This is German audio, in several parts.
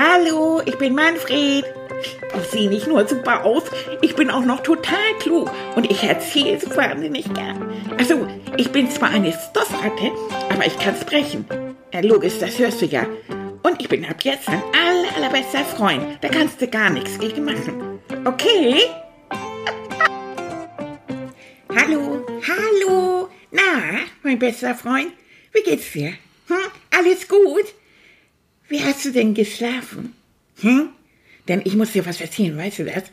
Hallo, ich bin Manfred. Ich sehe nicht nur super aus, ich bin auch noch total klug und ich erzähle es wahnsinnig gern. Also, ich bin zwar eine Stoffratte, aber ich kann sprechen. Ja, logisch, das hörst du ja. Und ich bin ab jetzt dein aller, allerbester Freund. Da kannst du gar nichts gegen machen. Okay? hallo, hallo. Na, mein bester Freund, wie geht's dir? Hm? Alles gut? Wie hast du denn geschlafen? Hm? Denn ich muss dir was erzählen, weißt du das?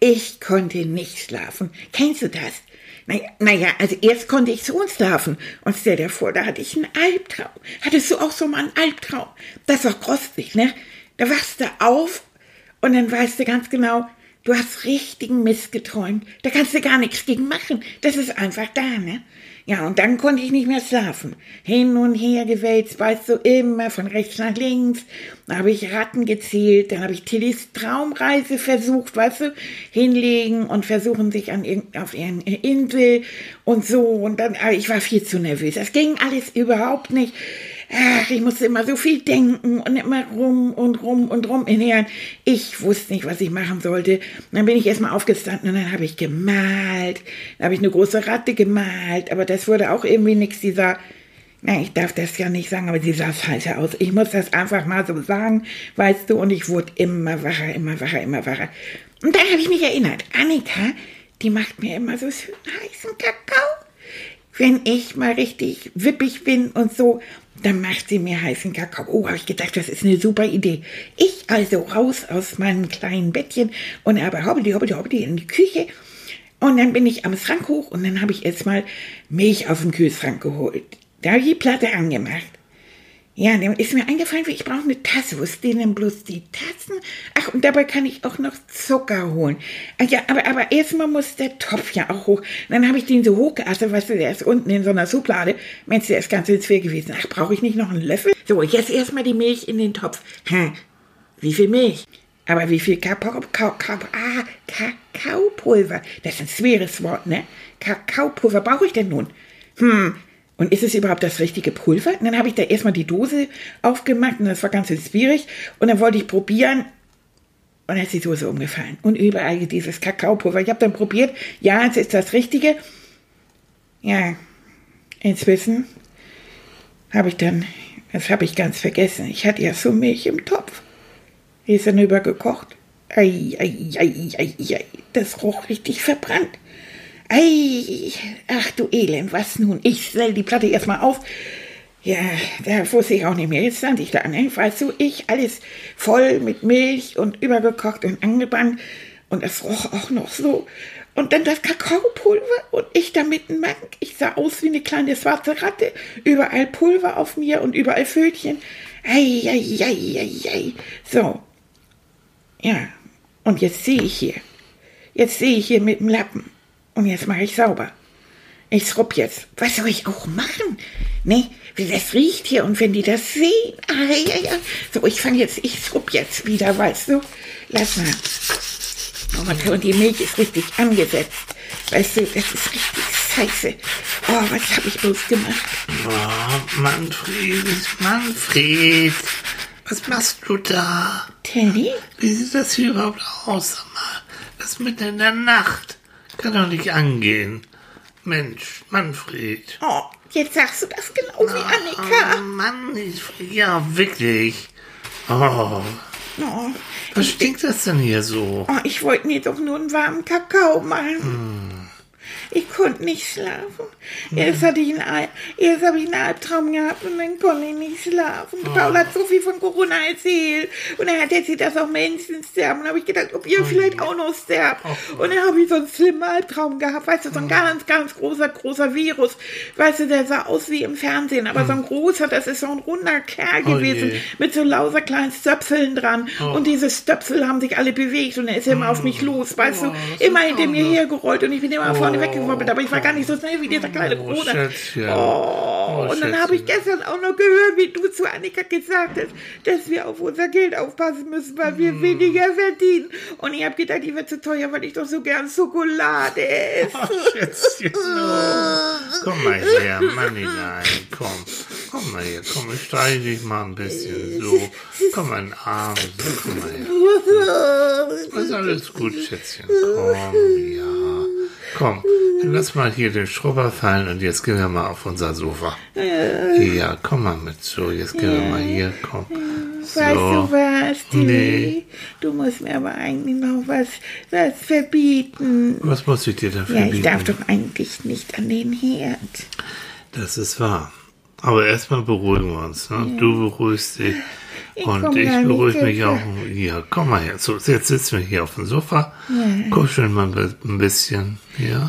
Ich konnte nicht schlafen. Kennst du das? Naja, naja, also erst konnte ich so schlafen. Und stell dir vor, da hatte ich einen Albtraum. Hattest du auch so mal einen Albtraum? Das war gruselig, ne? Da wachst du auf und dann weißt du ganz genau, du hast richtigen Mist geträumt. Da kannst du gar nichts gegen machen. Das ist einfach da, ne? Ja, und dann konnte ich nicht mehr schlafen. Hin und her gewälzt, weißt du, immer von rechts nach links. Dann habe ich Ratten gezählt, dann habe ich Tillys Traumreise versucht, weißt du, hinlegen und versuchen sich an auf ihren Insel und so. Und dann, aber ich war viel zu nervös. Das ging alles überhaupt nicht. Ach, ich musste immer so viel denken und immer rum und rum und rum ernähren. Ich wusste nicht, was ich machen sollte. dann bin ich erstmal aufgestanden und dann habe ich gemalt. Dann habe ich eine große Ratte gemalt, aber das wurde auch irgendwie nichts. Dieser, na, ich darf das ja nicht sagen, aber sie sah falsch aus. Ich muss das einfach mal so sagen, weißt du, und ich wurde immer wacher, immer wacher, immer wacher. Und dann habe ich mich erinnert, Annika, die macht mir immer so schön heißen Kakao wenn ich mal richtig wippig bin und so, dann macht sie mir heißen Kakao. Oh, habe ich gedacht, das ist eine super Idee. Ich also raus aus meinem kleinen Bettchen und aber hoppidi, hoppidi, hoppidi in die Küche. Und dann bin ich am Schrank hoch und dann habe ich erstmal Milch aus dem Kühlschrank geholt. Da habe ich die Platte angemacht. Ja, dann ist mir eingefallen, ich brauche eine Tasse. Wo stehen denn bloß die Tassen? Ach, und dabei kann ich auch noch Zucker holen. Ach ja, aber, aber erstmal muss der Topf ja auch hoch. Und dann habe ich den so hochgeastet, weißt du, der ist unten in so einer Schublade. Mensch, der ist ganz ins schwer gewesen. Ach, brauche ich nicht noch einen Löffel? So, jetzt erstmal die Milch in den Topf. Hm, wie viel Milch? Aber wie viel Kakao, Kakao, ah, Kakaopulver? Das ist ein schweres Wort, ne? Kakaopulver brauche ich denn nun? Hm, und ist es überhaupt das richtige Pulver? Und dann habe ich da erstmal die Dose aufgemacht und das war ganz schwierig. Und dann wollte ich probieren und dann ist die Dose umgefallen. Und überall dieses Kakaopulver. Ich habe dann probiert, ja, es ist das Richtige. Ja, inzwischen habe ich dann, das habe ich ganz vergessen, ich hatte ja so Milch im Topf. Die ist dann übergekocht. Ei, ei, ei, ei, ei, das roch richtig verbrannt. Ei, ach du Elend, was nun? Ich stell die Platte erstmal auf. Ja, da wusste ich auch nicht mehr. Jetzt stand ich da, ne? Weißt du, ich alles voll mit Milch und übergekocht und angebrannt. Und es roch auch noch so. Und dann das Kakaopulver und ich da mitten Mank. Ich sah aus wie eine kleine schwarze Ratte. Überall Pulver auf mir und überall Fötchen. Ei, ei, ei, ei, ei. So. Ja. Und jetzt sehe ich hier. Jetzt sehe ich hier mit dem Lappen. Und jetzt mache ich sauber. Ich schrubb jetzt. Was soll ich auch machen? Ne, wie das riecht hier und wenn die das sehen. Ah, ja, ja. So, ich fange jetzt, ich schrubb jetzt wieder, weißt du. Lass mal. Oh, und die Milch ist richtig angesetzt. Weißt du, das ist richtig scheiße. Oh, was habe ich bloß gemacht? Oh, Manfred, Manfred. Was machst du da? Teddy? Wie sieht das hier überhaupt aus? Sag mal, das ist mitten in der Nacht. Kann doch nicht angehen. Mensch, Manfred. Oh, jetzt sagst du das genau wie Annika. Oh, Mann, ich, ja, wirklich. Oh. Oh, Was stinkt das denn hier so? oh, ich wollte mir doch nur einen warmen Kakao machen. Ich konnte nicht schlafen. Erst hatte ich einen, erst habe ich einen Albtraum gehabt und dann konnte ich nicht schlafen. Paul hat so viel von Corona erzählt. Und dann hat er sie das auch Menschen sterben. Und habe ich gedacht, ob ihr vielleicht auch noch sterbt. Und dann habe ich so einen schlimmen Albtraum gehabt. Weißt du, so ein ganz, ganz großer, großer Virus. Weißt du, der sah aus wie im Fernsehen. Aber so ein großer, das ist so ein runder Kerl Oh gewesen. je. mit so lauter kleinen Stöpseln dran. Und diese Stöpsel haben sich alle bewegt. Und er ist immer auf mich los. Weißt Oh, du, das immer hinter mir hergerollt. Und ich bin immer vorne Oh. Weggewobbelt. Aber ich war gar nicht so schnell wie dieser kleine Oh, Bruder. Schätzchen. Oh, Oh, und dann habe ich gestern auch noch gehört, wie du zu Annika gesagt hast, dass wir auf unser Geld aufpassen müssen, weil wir Hm. weniger verdienen. Und ich habe gedacht, die wird zu teuer, weil ich doch so gern Schokolade esse. Ach, Schätzchen, oh. Komm mal her, Mann hinein, komm. Komm mal hier, komm, ich streiche dich mal ein bisschen. So, komm mal in den Arm. So, komm mal her. Ist alles gut, Schätzchen. Komm, ja. Komm, lass mal hier den Schrubber fallen und jetzt gehen wir mal auf unser Sofa. Ja, komm mal mit. So, jetzt gehen wir mal hier, komm. Weißt du So. was, Tilly? Nee. Du musst mir aber eigentlich noch was, was verbieten. Was muss ich dir dafür Ja, ich darf doch eigentlich nicht an den Herd. Das ist wahr. Aber erstmal beruhigen wir uns. Ne? Du beruhigst dich Ich und ich beruhige mich auch. Hier, komm mal her. So, jetzt sitzen wir hier auf dem Sofa, kuscheln mal ein bi- ein bisschen. Ja,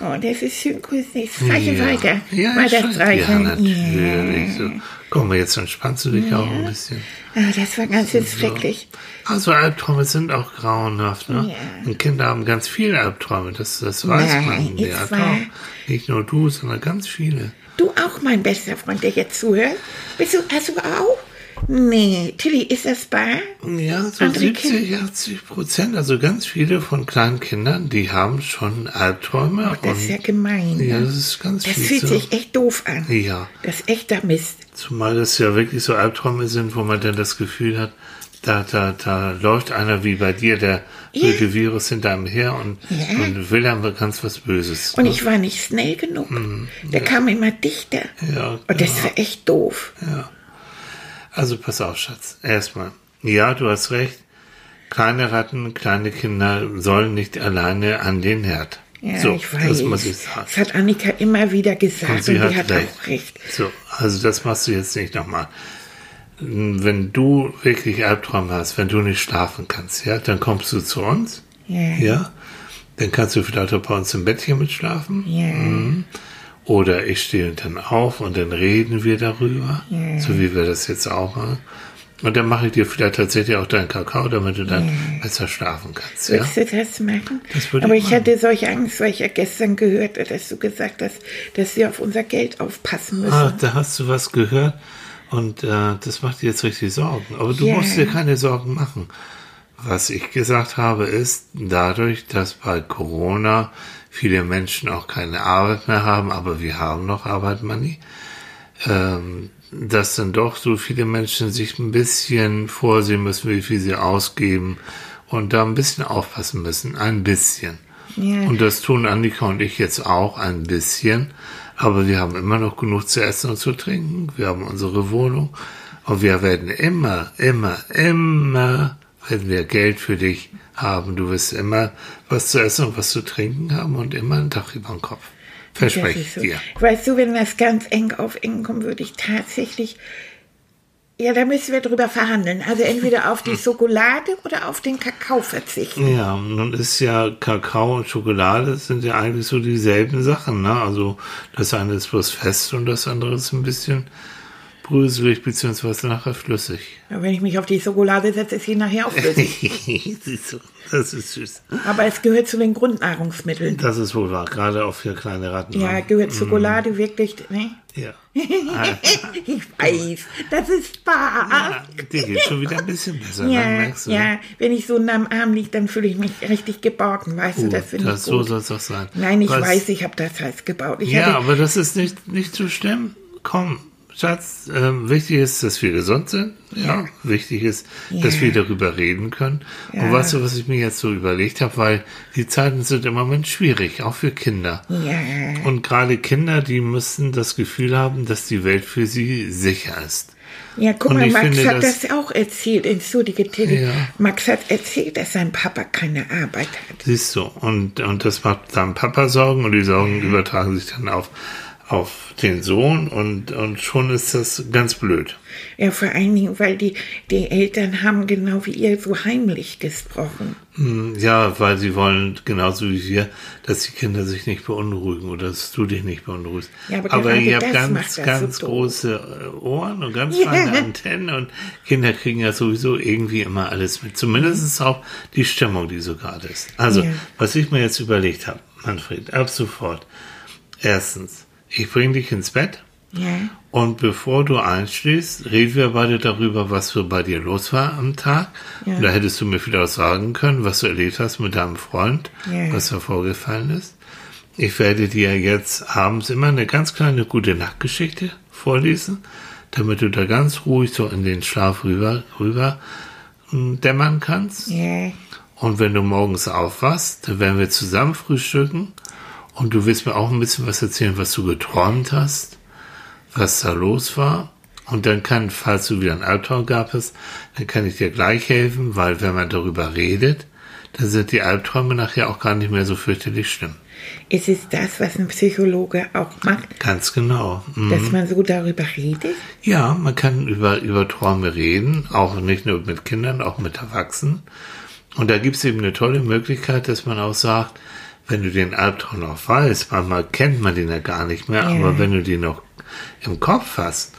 Oh, das ist schön kuschelig. Streiche weiter. Ja, weiter ja natürlich. So. Komm mal, jetzt entspannst du dich auch ein bisschen. Ah, das war ganz jetzt schrecklich. Also Albträume sind auch grauenhaft. Ne? Ja. Und Kinder haben ganz viele Albträume. Das, das weiß Nein, man. Ja, doch. Nicht nur du, sondern ganz viele. Du auch, mein bester Freund, der jetzt zuhört? Bist du, hast du auch? Nee, Tilly, ist das wahr? Ja, so Andere 70, 80 Prozent, also ganz viele von kleinen Kindern, die haben schon Albträume. Das ist ja gemein. ja, ne? das ist ganz Das fühlt so. sich echt doof an. Ja, Das ist echter Mist. zumal es ja wirklich so Albträume sind, wo man dann das Gefühl hat, da, da, da läuft einer wie bei dir, der Ja. böse Virus hinter einem her und, Ja. und will einem ganz was Böses. Und ich war nicht schnell genug. Der kam immer dichter. Ja, Und das war echt doof. Also pass auf, Schatz. Erstmal. Ja, du hast recht. Kleine Ratten, kleine Kinder sollen nicht alleine an den Herd. Ja, so, ich weiß. das muss ich sagen. Das hat Annika immer wieder gesagt Und und, sie die hat hat recht. auch recht. So, also das machst du jetzt nicht nochmal. Wenn du wirklich Albträume hast, wenn du nicht schlafen kannst, ja, dann kommst du zu uns, Ja. ja, dann kannst du vielleicht auch bei uns im Bettchen mitschlafen. Ja. Mhm. Oder ich stehe dann auf und dann reden wir darüber, Ja. so wie wir das jetzt auch machen. Und dann mache ich dir vielleicht tatsächlich auch deinen Kakao, damit du dann besser schlafen kannst. Ja? Würdest du das machen? Das Aber ich ich hatte solche Angst, weil ich ja gestern gehört habe, dass du gesagt hast, dass wir auf unser Geld aufpassen müssen. Ah, da hast du was gehört und äh, das macht dir jetzt richtig Sorgen. Aber du Ja. musst dir keine Sorgen machen. Was ich gesagt habe, ist, dadurch, dass bei Corona viele Menschen auch keine Arbeit mehr haben, aber wir haben noch Arbeit, Money, ähm, dass dann doch so viele Menschen sich ein bisschen vorsehen müssen, wie viel sie ausgeben und da ein bisschen aufpassen müssen. Ein bisschen. Ja. Und das tun Annika und ich jetzt auch ein bisschen. Aber wir haben immer noch genug zu essen und zu trinken. Wir haben unsere Wohnung. Und wir werden immer, immer, immer, werden wir Geld für dich haben. Du wirst immer was zu essen und was zu trinken haben und immer ein Dach über dem Kopf. Verspreche ich so. dir. Weißt du, wenn das ganz eng auf eng kommt, würde ich tatsächlich. Ja, da müssen wir drüber verhandeln. Also entweder auf die Schokolade oder auf den Kakao verzichten. Ja, nun ist ja Kakao und Schokolade sind ja eigentlich so dieselben Sachen, ne? Also das eine ist bloß fest und das andere ist ein bisschen bröselig beziehungsweise nachher flüssig. Aber wenn ich mich auf die Schokolade setze, ist sie nachher auch flüssig. Du, das ist süß. Aber es gehört zu den Grundnahrungsmitteln. Das ist wohl wahr, gerade auch für kleine Ratten. Ja, ne? gehört Schokolade wirklich. Ne? ja. Ich weiß, das ist wahr. Ah, dir geht schon wieder ein bisschen besser, ne? Ja, merkst du. ja, ne? wenn ich so nah am Arm liege, dann fühle ich mich richtig geborgen, weißt du, Gut, das finde ich das, so gut. soll es auch sein. Nein, ich Was- weiß, ich habe das Heiß gebaut. Ich Ja, aber das ist nicht, nicht so schlimm. Komm, Schatz, ähm, wichtig ist, dass wir gesund sind. Ja. Wichtig ist, dass Ja. wir darüber reden können. Ja. Und weißt du, was ich mir jetzt so überlegt habe, weil die Zeiten sind im Moment schwierig, auch für Kinder. ja, Und gerade Kinder, die müssen das Gefühl haben, dass die Welt für sie sicher ist. ja, guck mal, Max finde, hat das- das auch erzählt. Entschuldige, Tilly. Ja. Max hat erzählt, dass sein Papa keine Arbeit hat. Siehst du, und, und das macht seinem Papa Sorgen und die Sorgen übertragen sich dann auf, auf den Sohn und, und schon ist das ganz blöd. Ja, vor allen Dingen, weil die, die Eltern haben genau wie ihr so heimlich gesprochen. Hm, Ja, weil sie wollen, genauso wie wir, dass die Kinder sich nicht beunruhigen oder dass du dich nicht beunruhigst. Ja, aber aber ihr habt ganz, ganz so große äh, Ohren und ganz Ja. feine Antennen und Kinder kriegen ja sowieso irgendwie immer alles mit. Zumindest ist auch die Stimmung, die so gerade ist. Also, Ja. was ich mir jetzt überlegt habe, Manfred, ab sofort. Erstens, ich bringe dich ins Bett. Ja, Und bevor du einschläfst, reden wir beide darüber, was so bei dir los war am Tag. Ja. Und da hättest du mir vielleicht sagen können, was du erlebt hast mit deinem Freund, Ja. was da vorgefallen ist. ich werde dir jetzt abends immer eine ganz kleine gute Nachtgeschichte vorlesen, damit du da ganz ruhig so in den Schlaf rüber, rüber hm, dämmern kannst. Ja. Und wenn du morgens aufwachst, dann werden wir zusammen frühstücken. Und du willst mir auch ein bisschen was erzählen, was du geträumt hast, was da los war. Und dann kann, falls du wieder einen Albtraum gehabt hast, dann kann ich dir gleich helfen, weil wenn man darüber redet, dann sind die Albträume nachher auch gar nicht mehr so fürchterlich schlimm. Ist es das, was ein Psychologe auch macht, Ganz genau. Mhm. dass man so darüber redet? Ja, man kann über, über Träume reden, auch nicht nur mit Kindern, auch mit Erwachsenen. Und da gibt es eben eine tolle Möglichkeit, dass man auch sagt, wenn du den Albtraum noch weißt, manchmal kennt man den ja gar nicht mehr, Ja. aber wenn du den noch im Kopf hast,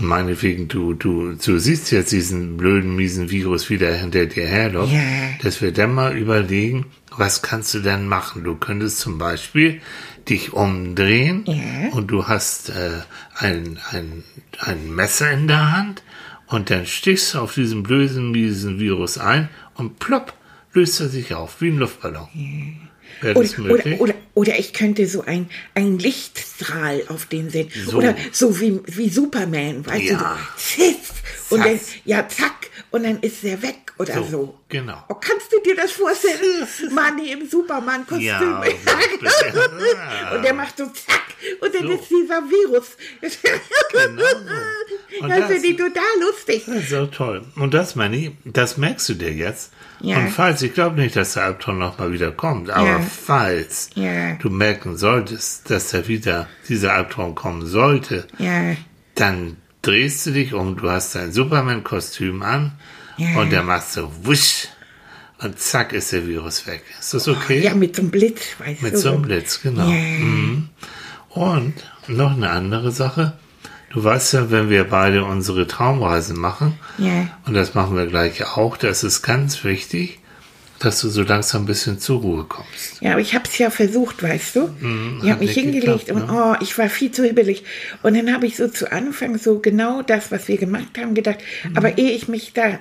meinetwegen, du, du, du siehst jetzt diesen blöden, miesen Virus wieder hinter dir herläuft, Ja. dass wir dann mal überlegen, was kannst du denn machen? Du könntest zum Beispiel dich umdrehen Ja. und du hast äh, ein, ein, ein Messer in der Hand und dann stichst du auf diesen blöden, miesen Virus ein und plopp, löst er sich auf, wie ein Luftballon. Wäre das Oder, möglich? oder, oder, oder ich könnte so ein, ein Lichtstrahl auf den setzen. So. Oder so wie, wie Superman, weißt Ja. du? So, und dann, ja, zack, und dann ist er weg oder so. So, genau. Oh, kannst du dir das vorstellen? Manni im Superman-Kostüm. Ja, und der macht so zack, und dann So. ist dieser Virus. Genau so. Und das das- finde ich total lustig. Das ist so toll. Und das, Manni, das merkst du dir jetzt. Ja. Und falls, ich glaube nicht, dass der Albtraum nochmal wieder kommt, aber Ja. falls Ja. du merken solltest, dass da wieder dieser Albtraum kommen sollte, dann drehst du dich um, du hast dein Superman-Kostüm an Ja. und der machst so wusch und zack ist der Virus weg. Ist das okay? ja, mit so einem Blitz, weißt Mit du. so einem Blitz, genau. Ja. Mhm. Und noch eine andere Sache. Du weißt ja, wenn wir beide unsere Traumreisen machen, Ja. und das machen wir gleich auch, das ist ganz wichtig, dass du so langsam ein bisschen zur Ruhe kommst. Ja, aber ich habe es ja versucht, weißt du. ich Mhm, hat habe mich hingelegt geklappt, und oh, ich war viel zu hibbelig. Und dann habe ich so zu Anfang so genau das, was wir gemacht haben, gedacht. Mhm. Aber ehe ich mich da,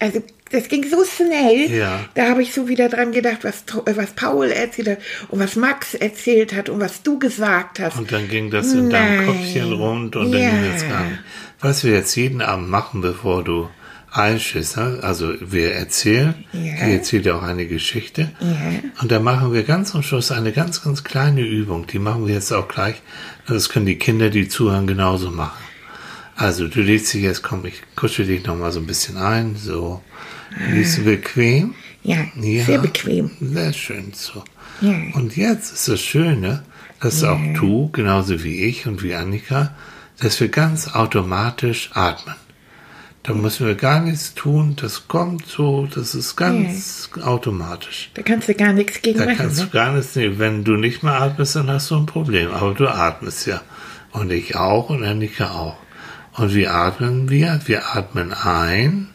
also das ging so schnell, Ja. da habe ich so wieder dran gedacht, was, äh, was Paul erzählt hat und was Max erzählt hat und was du gesagt hast. Und dann ging das in deinem Nein. Kopfchen rund und dann ging Ja. es gar nicht. Was wir jetzt jeden Abend machen, bevor du einschläfst, ne? also wir erzählen, Ja. die erzählt ja auch eine Geschichte. Ja. Und dann machen wir ganz am Schluss eine ganz, ganz kleine Übung. Die machen wir jetzt auch gleich. Das können die Kinder, die zuhören, genauso machen. Also du legst dich jetzt, komm, ich kuschel dich noch mal so ein bisschen ein, so. Liegst du bequem? Ja, sehr bequem. Sehr schön so. Ja. Und jetzt ist das Schöne, dass auch du, genauso wie ich und wie Annika, dass wir ganz automatisch atmen. Da müssen wir gar nichts tun, das kommt so, das ist ganz automatisch. Da kannst du gar nichts gegen Da machen. kannst du Ne? gar nichts nehmen. Wenn du nicht mehr atmest, dann hast du ein Problem. Aber du atmest ja. Und ich auch und Annika auch. Und wie atmen wir? Wir atmen ein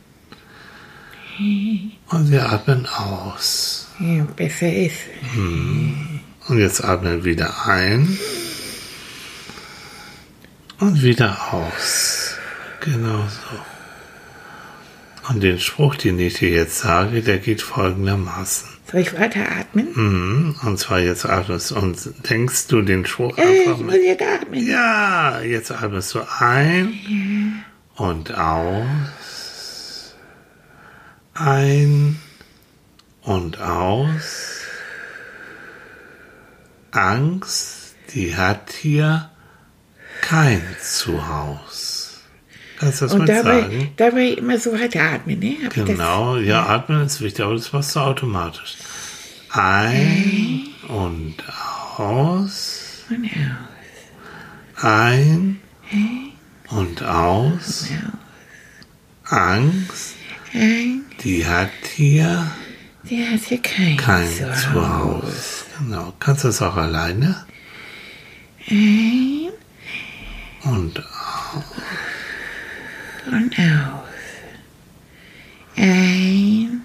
und wir atmen aus. Ja, besser ist. Und jetzt atmen wir wieder ein und wieder aus. Genau so. Und den Spruch, den ich dir jetzt sage, der geht folgendermaßen. Soll ich weiteratmen? Mhm. Und zwar jetzt atmest und denkst du den Spruch Äh, einfach ich muss jetzt atmen. Ja, jetzt atmest du ein und aus. Ein und aus. Angst, die hat hier kein Zuhause. Kannst du das Und mal dabei, sagen? dabei immer so weiteratmen, ne? Hab Genau, ja, atmen ist wichtig, aber das machst du automatisch. Ein und aus. Und aus. Ein und aus. Angst, Ein, die hat hier der hat hier kein, kein Zuhause. Zuhause. Genau. Kannst du das auch alleine? Ein Und und aus. Ein,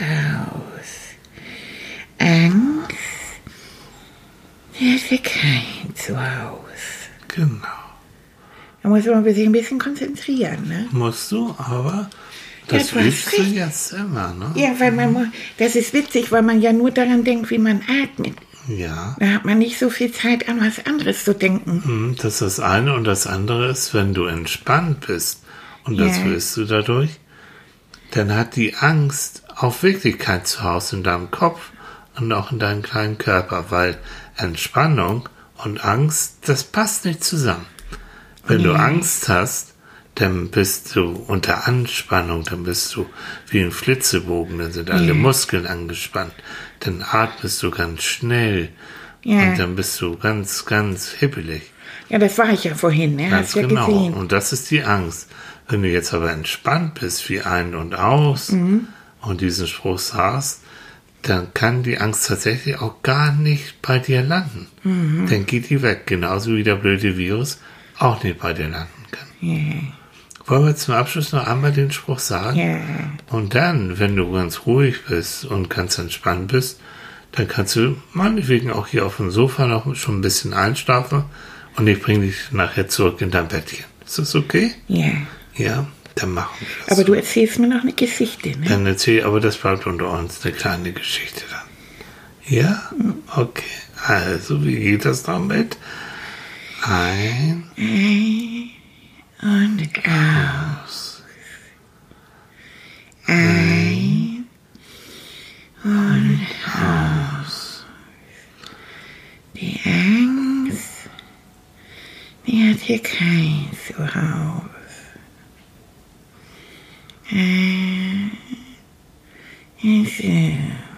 aus. Angst, hat hier kein Zuhause. genau. Da muss man sich ein bisschen konzentrieren, ne? Musst du, aber Das übst du jetzt immer, ne? Ja, weil man, mu- das ist witzig, weil man ja nur daran denkt, wie man atmet. Ja. Da hat man nicht so viel Zeit, an was anderes zu denken. Hm, Das ist das eine und das andere ist, wenn du entspannt bist und das Ja. willst du dadurch, dann hat die Angst auch Wirklichkeit zu Hause in deinem Kopf und auch in deinem kleinen Körper, weil Entspannung und Angst, das passt nicht zusammen. Wenn du Angst hast, dann bist du unter Anspannung, dann bist du wie ein Flitzebogen, dann sind alle Muskeln angespannt, dann atmest du ganz schnell Ja. und dann bist du ganz, ganz hippelig. Ja, das war ich ja vorhin, ne? Ganz Hast ja genau. gesehen. Und das ist die Angst. Wenn du jetzt aber entspannt bist, wie ein und aus, Mhm. und diesen Spruch sagst, dann kann die Angst tatsächlich auch gar nicht bei dir landen. Mhm. Dann geht die weg, genauso wie der blöde Virus auch nicht bei dir landen kann. Wollen wir zum Abschluss noch einmal den Spruch sagen? Ja. Und dann, wenn du ganz ruhig bist und ganz entspannt bist, dann kannst du meinetwegen auch hier auf dem Sofa noch schon ein bisschen einschlafen und ich bringe dich nachher zurück in dein Bettchen. Ist das okay? Ja. Ja, dann machen wir das. Aber du erzählst mir noch eine Geschichte, ne? Dann erzähl, aber das bleibt unter uns, eine kleine Geschichte dann. Ja? Okay. Also, wie geht das damit? Ein Und aus. Ein und aus. Die Angst, die hat hier kein Zuhause. Ein ist Ein